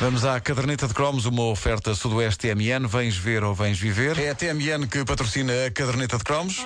Vamos à caderneta de cromos, uma oferta Sudoeste TMN. Vens ver ou vens viver? É a TMN que patrocina a caderneta de cromos.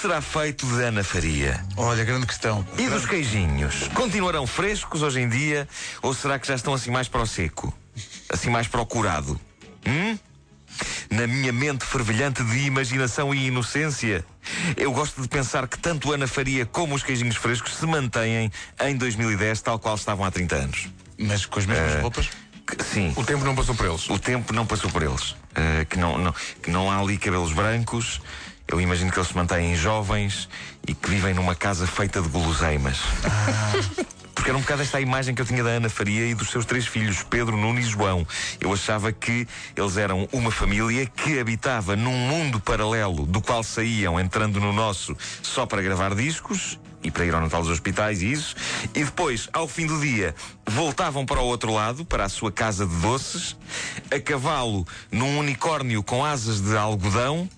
Será feito de Ana Faria? Olha, grande questão. E dos queijinhos? Continuarão frescos hoje em dia ou será que já estão assim mais para o seco? Assim mais para o curado? Hum? Na minha mente fervilhante de imaginação e inocência, eu gosto de pensar que tanto Ana Faria como os queijinhos frescos se mantêm em 2010 tal qual estavam há 30 anos. Mas com as mesmas Eh, roupas? Que- Sim. O tempo não passou por eles. O tempo não passou por eles. Uh, que, não, não- que não há ali cabelos brancos. Eu imagino que eles se mantêm jovens e que vivem numa casa feita de guloseimas. Porque era um bocado esta a imagem que eu tinha da Ana Faria e dos seus três filhos, Pedro, Nuno e João. Eu achava que eles eram uma família que habitava num mundo paralelo do qual saíam entrando no nosso só para gravar discos e para ir ao Natal dos hospitais e isso. E depois, ao fim do dia, voltavam para o outro lado, para a sua casa de doces, a cavalo num unicórnio com asas de algodão,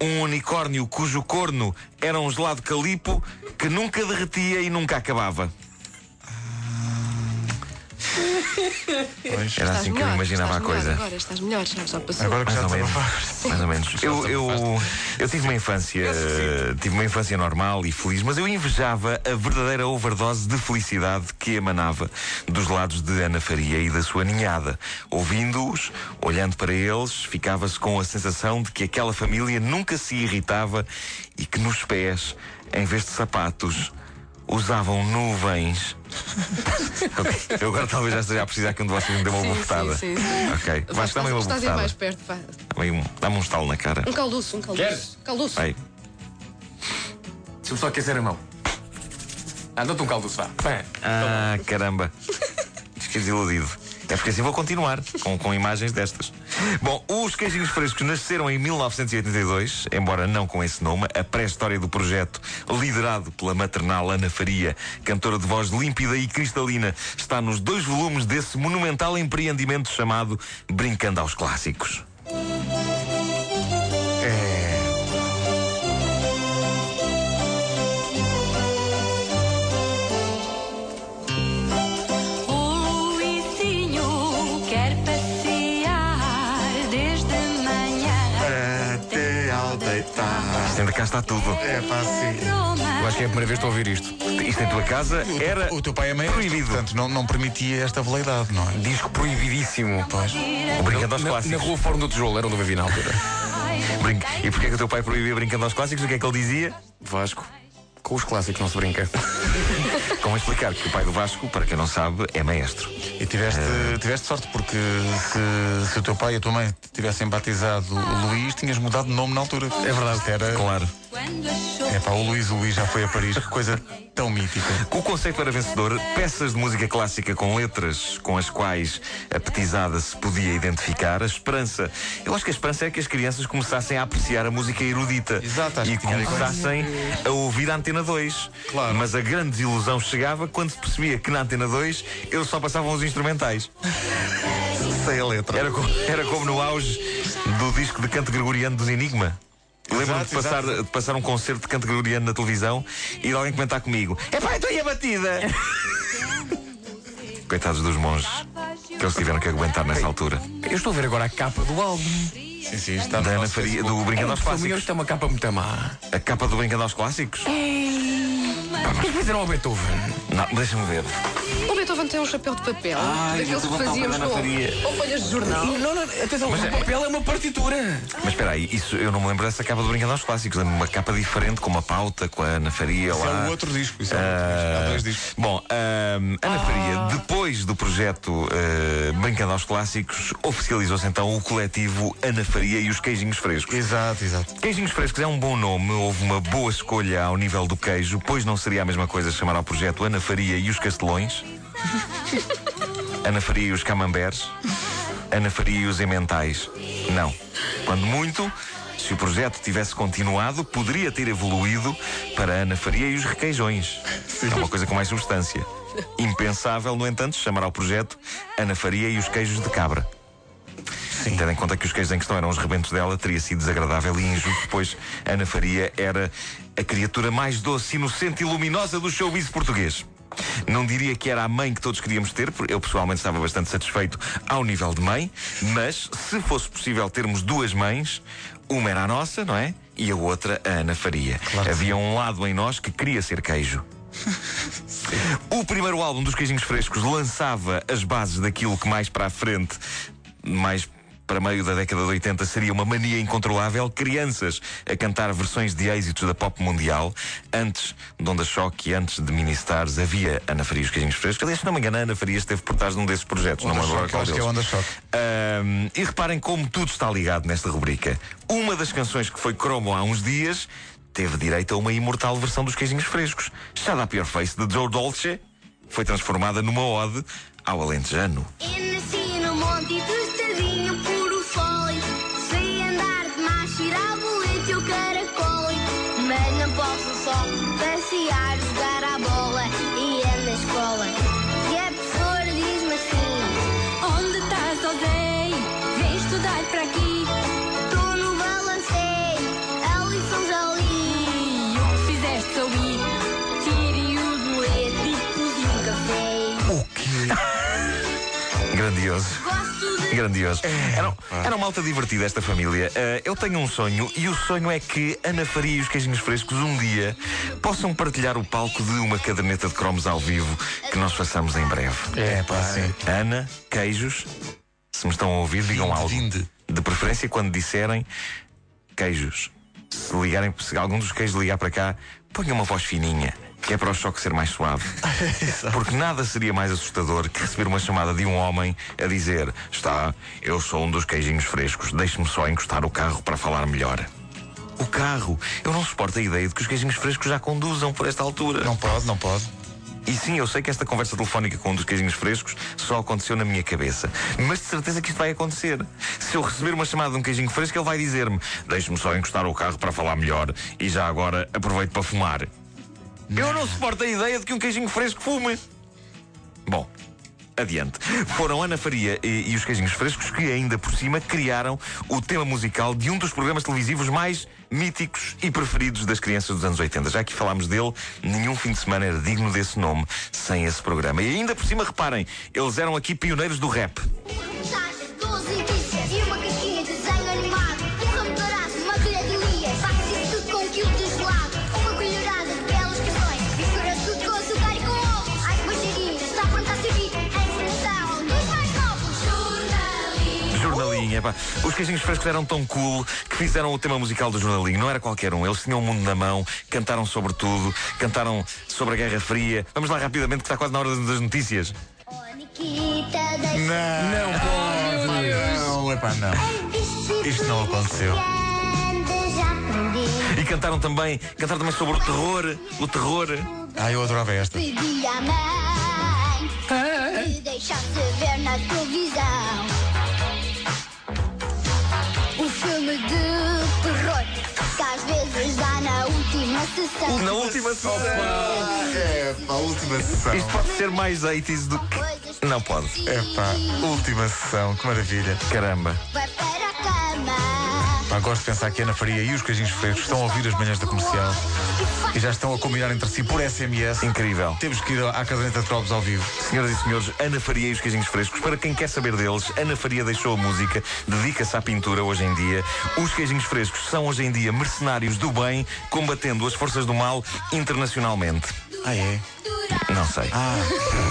um unicórnio cujo corno era um gelado calipo que nunca derretia e nunca acabava. Pois. Era assim que eu imaginava a melhor coisa. Agora estás melhor, já, passou. Agora que Mais já ou menos. Mais ou menos. Eu, eu, eu tive uma infância. Tive uma infância normal e feliz, mas eu invejava a verdadeira overdose de felicidade que emanava dos lados de Ana Faria e da sua ninhada. Ouvindo-os, olhando para eles, ficava-se com a sensação de que aquela família nunca se irritava e que nos pés, em vez de sapatos, usavam nuvens. Ok, Eu agora talvez já esteja a precisar que um de vocês me dê uma Sim, bofetada. sim, sim, sim. Ok, Vai, vais dar-me uma estás a ir bofetada. mais perto, vá. Dá-me um, dá-me estalo na cara. Um calduço, um calduço. Queres? Calduço. Vai. Deixa-me só aquecer a mão. Ah, dá-te um caldo, vá. Ah, caramba. Diz que és iludido. É porque assim vou continuar com, com imagens destas. Bom, os queijinhos frescos nasceram em 1982, embora não com esse nome. A pré-história do projeto, liderado pela maternal Ana Faria, cantora de voz límpida e cristalina, está nos dois volumes desse monumental empreendimento chamado Brincando aos Clássicos. Isto ainda cá está tudo. É fácil. Roma. eu acho que é a primeira vez que estou a ouvir isto. Isto em tua casa era O teu pai é maestro, proibido. portanto não, não permitia esta veleidade, não é? Disco proibidíssimo. Pois. O Brincando aos Na, na Clássicos. rua Fórum do Tijolo, era onde eu vivia na altura. Brin- E porquê que o teu pai proibia brincando aos clássicos? O que é que ele dizia? Vasco. Com os clássicos não se brinca. Como explicar que o pai do Vasco, para quem não sabe, é maestro. E tiveste, tiveste sorte, porque se, se o teu pai e a tua mãe tivessem batizado o Luís, tinhas mudado de nome na altura. É verdade. Era, Claro. É pá, o Luís, o Luís já foi a Paris, que coisa tão mítica. O conceito era vencedor. Peças de música clássica com letras com as quais a petizada se podia identificar. A esperança. Eu acho que a esperança é que as crianças começassem a apreciar a música erudita. Exato, acho E começassem a ouvir a Antena 2. Claro. Mas a grande desilusão chegava quando se percebia que na Antena 2 eles só passavam os instrumentais. Sei a letra. Era como, era como no auge do disco de canto gregoriano dos Enigma. Lembro-me de passar, de passar um concerto de canto gregoriano na televisão e de alguém comentar comigo: É pá, estou aí a batida! Coitados dos monges que eles tiveram que aguentar nessa altura. Eu estou a ver agora a capa do álbum. Sim, sim, está Da Ana Faria, do Brincando aos Para mim, Clássicos. isto é uma capa muito má. A capa do Brincando aos Clássicos? O que é que fizeram ao Beethoven? Não, deixa-me ver. Tem um chapéu de papel. Ai, daqueles que fazíamos com, com folhas de jornal. Não, não, atenção, o papel é uma partitura. Mas espera aí, isso, eu não me lembro dessa capa do Brincando aos Clássicos. Lembro-me uma capa diferente, com uma pauta, com a Ana Faria Isso lá. é o outro disco. Isso é o outro disco. Há dois discos. Bom, ahm, Ana Faria, depois do projeto ah, Brincando aos Clássicos, oficializou-se então o coletivo Ana Faria e os Queijinhos Frescos. Exato, exato. Queijinhos Frescos é um bom nome, houve uma boa escolha ao nível do queijo, pois não seria a mesma coisa chamar ao projeto Ana Faria e os Castelões? Ana Faria e os camamberes, Ana Faria e os emmentais. Não. Quando muito, se o projeto tivesse continuado, poderia ter evoluído para Ana Faria e os requeijões. É uma coisa com mais substância. Impensável, no entanto, chamar ao projeto Ana Faria e os queijos de cabra. Sim. Tendo em conta que os queijos em questão eram os rebentos dela, teria sido desagradável e injusto, pois Ana Faria era a criatura mais doce, inocente e luminosa do showbiz português. Não diria que era a mãe que todos queríamos ter, porque eu pessoalmente estava bastante satisfeito ao nível de mãe, mas se fosse possível termos duas mães, uma era a nossa, não é? E a outra a Ana Faria. Claro Havia um lado em nós que queria ser queijo. o primeiro álbum dos Queijinhos Frescos lançava as bases daquilo que mais para a frente, mais para meio da década de 80 seria uma mania incontrolável, crianças a cantar versões de êxitos da pop mundial. Antes de Onda Choque e antes de Ministars havia Ana Faria e os Queijinhos Frescos. Aliás, se não me engano, a Ana Faria esteve por trás de um desses projetos. não me Onda lembro qual é. Onda Choque. Ahm, e reparem como tudo está ligado nesta rubrica. Uma das canções que foi cromo há uns dias teve direito a uma imortal versão dos queijinhos frescos. Shut Up Your Face de Joe Dolce foi transformada numa ode ao alentejano. Eu nasci no monte tostadinho, não posso só passear, jogar à bola e ir na escola. E a professora diz-me assim: Onde estás, Zé? Vem estudar para aqui. Estou no balancei, a lição já li. O que fizeste sou ir. Tirei o bolete e pus um café. O quê? Grandioso. Gosto Grandioso. Era, era uma alta divertida esta família. Eh, eu tenho um sonho e o sonho é que Ana Faria e os Queijinhos Frescos um dia possam partilhar o palco de uma caderneta de cromos ao vivo que nós façamos em breve. É, pá, sim. Ana, queijos, se me estão a ouvir, digam algo. De preferência quando disserem queijos. Se ligarem, se algum dos queijos ligar para cá, ponha uma voz fininha, que é para o choque ser mais suave. Porque nada seria mais assustador que receber uma chamada de um homem a dizer: Está, eu sou um dos queijinhos frescos, deixe-me só encostar o carro para falar melhor. O carro. Eu não suporto a ideia de que os queijinhos frescos já conduzam por esta altura. Não pode, não pode. E sim, eu sei que esta conversa telefónica com um dos queijinhos frescos só aconteceu na minha cabeça. Mas de certeza que isto vai acontecer. Se eu receber uma chamada de um queijinho fresco, ele vai dizer-me: Deixe-me só encostar o carro para falar melhor e já agora aproveito para fumar. Eu não suporto a ideia de que um queijinho fresco fume. Bom. Adiante. Foram Ana Faria e, e os Queijinhos Frescos que, ainda por cima, criaram o tema musical de um dos programas televisivos mais míticos e preferidos das crianças dos anos 80. Já que falámos dele, nenhum fim de semana era digno desse nome sem esse programa. E ainda por cima, reparem, eles eram aqui pioneiros do rap. Jornalismo. Jornalinho, epá. Os queijinhos frescos eram tão cool que fizeram o tema musical do jornalinho. Não era qualquer um. Eles tinham o mundo na mão, cantaram sobre tudo, cantaram sobre a Guerra Fria. Vamos lá rapidamente, que está quase na hora das notícias. Oh, Nikita, deixa Não pode. Não, epá, não. Isto não aconteceu. E cantaram também, cantaram também sobre o terror. O terror. Ah, eu adorava esta. Pedi à mãe que deixasse ver na televisão última. Na última sessão. É, pá, última sessão. Isto pode ser mais 80s do que. Não pode. É pá, última sessão, que maravilha. Caramba. Pá, gosto de pensar que a Ana Faria e os queijinhos frescos estão a ouvir as manhãs da comercial e já estão a combinar entre si por SMS. Incrível. Temos que ir à caderneta de cromos ao vivo. Senhoras e senhores, Ana Faria e os queijinhos frescos. Para quem quer saber deles, Ana Faria deixou a música, dedica-se à pintura hoje em dia. Os queijinhos frescos são hoje em dia mercenários do bem, combatendo as forças do mal internacionalmente. Ah, é? Não sei.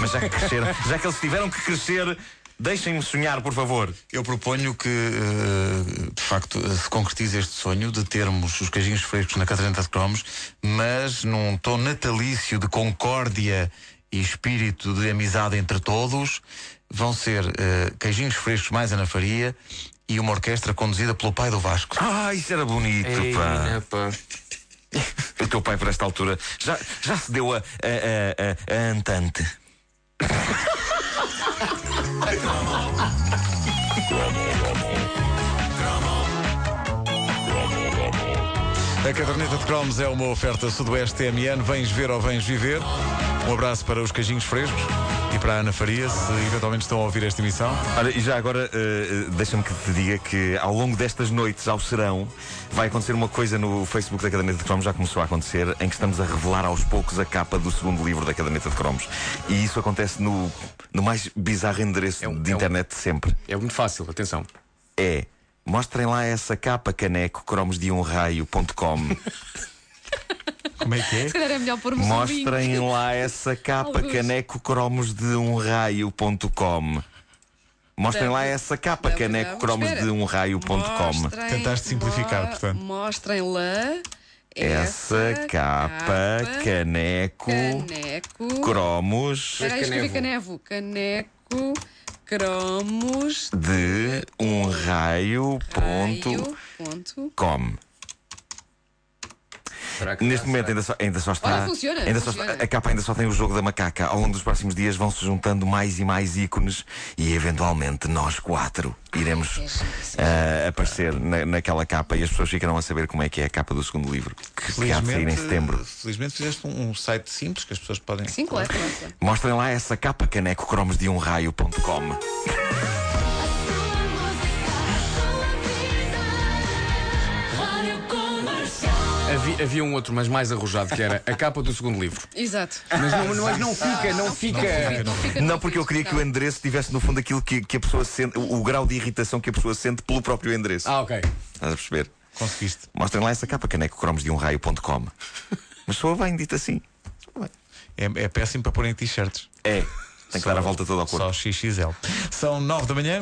Mas já que cresceram, já que eles tiveram que crescer, deixem-me sonhar, por favor. Eu proponho que, eh, de facto, eh, se concretize este sonho de termos os queijinhos frescos na caderneta de cromos, mas num tom natalício de concórdia e espírito de amizade entre todos. Vão ser eh, queijinhos frescos mais Ana Faria e uma orquestra conduzida pelo pai do Vasco. Ah, isso era bonito, Ei, pá. pá. O teu pai, por esta altura, já, já se deu a, a, a, a, a Antante. ベトナム。A caderneta de cromos é uma oferta Sudoeste TMN. Vens ver ou vens viver. Um abraço para os cajinhos frescos e para a Ana Faria, se eventualmente estão a ouvir esta emissão. Olha, e já agora, eh, deixa-me que te diga que ao longo destas noites ao serão vai acontecer uma coisa no Facebook da Caderneta de Cromos, já começou a acontecer, em que estamos a revelar aos poucos a capa do segundo livro da Caderneta de Cromos. E isso acontece no, no mais bizarro endereço É um- de é um- internet de sempre. É muito fácil, atenção. É. Mostrem lá essa capa caneco cromos de um raio.com. Como é que é? Se calhar é melhor pormos um Mostrem link. lá essa capa Alguns. caneco cromos de um raio.com. Mostrem lá Deve- essa capa deve- caneco deve- cromos espera. de um raio.com. Mostrem- Tentaste simplificar, portanto. Mostrem lá Essa capa caneco caneco. cromos Espera aí, escrevi Canevo. canevo. Caneco, cromos, de um raio.com. raio, ponto. Será que Neste dá? momento Será? ainda só, ainda só está. Olha, funciona, ainda só funciona. está- a capa ainda só tem o jogo da macaca. Ao longo dos próximos dias vão se juntando mais e mais ícones e eventualmente nós quatro iremos ah, aparecer na- naquela capa e as pessoas ficarão a saber como é que é a capa do segundo livro que, há de sair em setembro. felizmente fizeste um, um site simples que as pessoas podem. Sim, claro, claro, claro. Mostrem lá essa capa caneco cromos de um raio.com. Havia, havia um outro, mas mais arrojado, que era a capa do segundo livro. Exato. Mas não, não, não fica, não fica. Não, fica Não, porque eu queria que o endereço tivesse no fundo aquilo que, que a pessoa sente, o, o grau de irritação que a pessoa sente pelo próprio endereço. Ah, ok. Estás a perceber? Conseguiste. Mostrem lá essa capa caneco cromos de um raio.com. Mas soa bem dito assim. É, é péssimo para pôr em t-shirts. É. Tem que dar a volta toda ao corpo. Só XXL. São nove da manhã.